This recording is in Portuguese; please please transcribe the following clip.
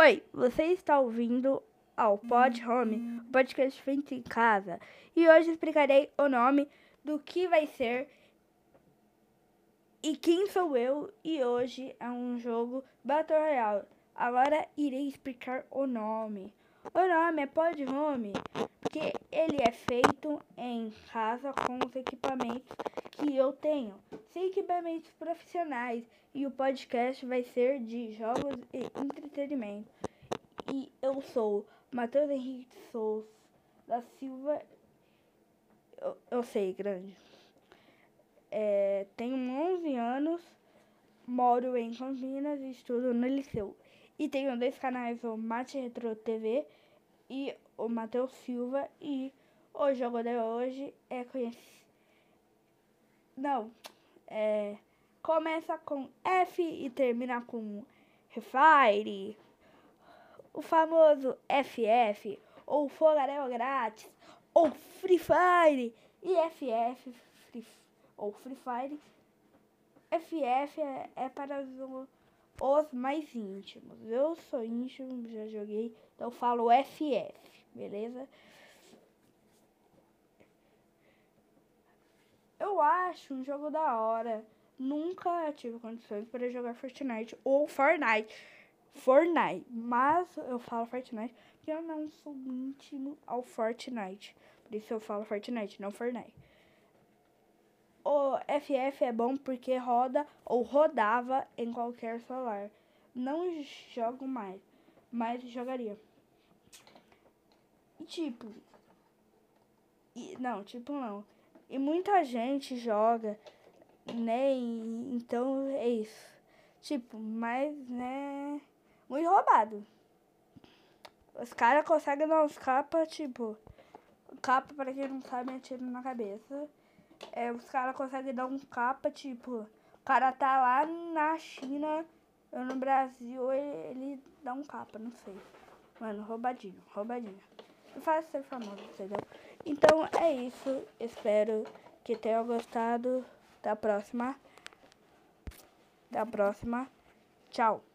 Oi, você está ouvindo ao Pod Home, o podcast feito em casa. E hoje explicarei o nome do que vai ser e quem sou eu. E hoje é um jogo Battle Royale. Agora irei explicar o nome. O nome é Pod Home porque ele é feito em casa com os equipamentos que eu tenho. Sem equipamentos profissionais e o podcast vai ser de jogos e entretenimento. E eu sou Matheus Henrique Souza da Silva. Eu, eu sei, grande. É, tenho 11 anos, moro em Campinas e estudo no Liceu. E tenho dois canais, o Mate Retro TV e o Matheus Silva. E o jogo de hoje é conhecido. Não, é. Começa com F e termina com Refire. O famoso FF, ou Fogarel Grátis, ou Free Fire. E FF, free, ou Free Fire. FF é, é para os, os mais íntimos. Eu sou íntimo, já joguei, então falo FF, beleza? Eu acho um jogo da hora. Nunca tive condições para jogar Fortnite ou Fortnite. Fortnite, mas eu falo Fortnite porque eu não sou íntimo ao Fortnite. Por isso eu falo Fortnite, não Fortnite. O FF é bom porque roda ou rodava em qualquer celular. Não jogo mais, mas jogaria. E tipo. E, não, tipo não. E muita gente joga, né? E, então é isso. Tipo, mas, né? Muito roubado. Os caras conseguem dar uns capas, tipo. Capa, pra quem não sabe, é tiro na cabeça. É, os caras conseguem dar um capa, tipo. O cara tá lá na China, eu no Brasil, ele, ele dá um capa, não sei. Mano, roubadinho, roubadinho. Faz ser famoso, entendeu? Então é isso. Espero que tenham gostado. Até a próxima. Até a próxima. Tchau.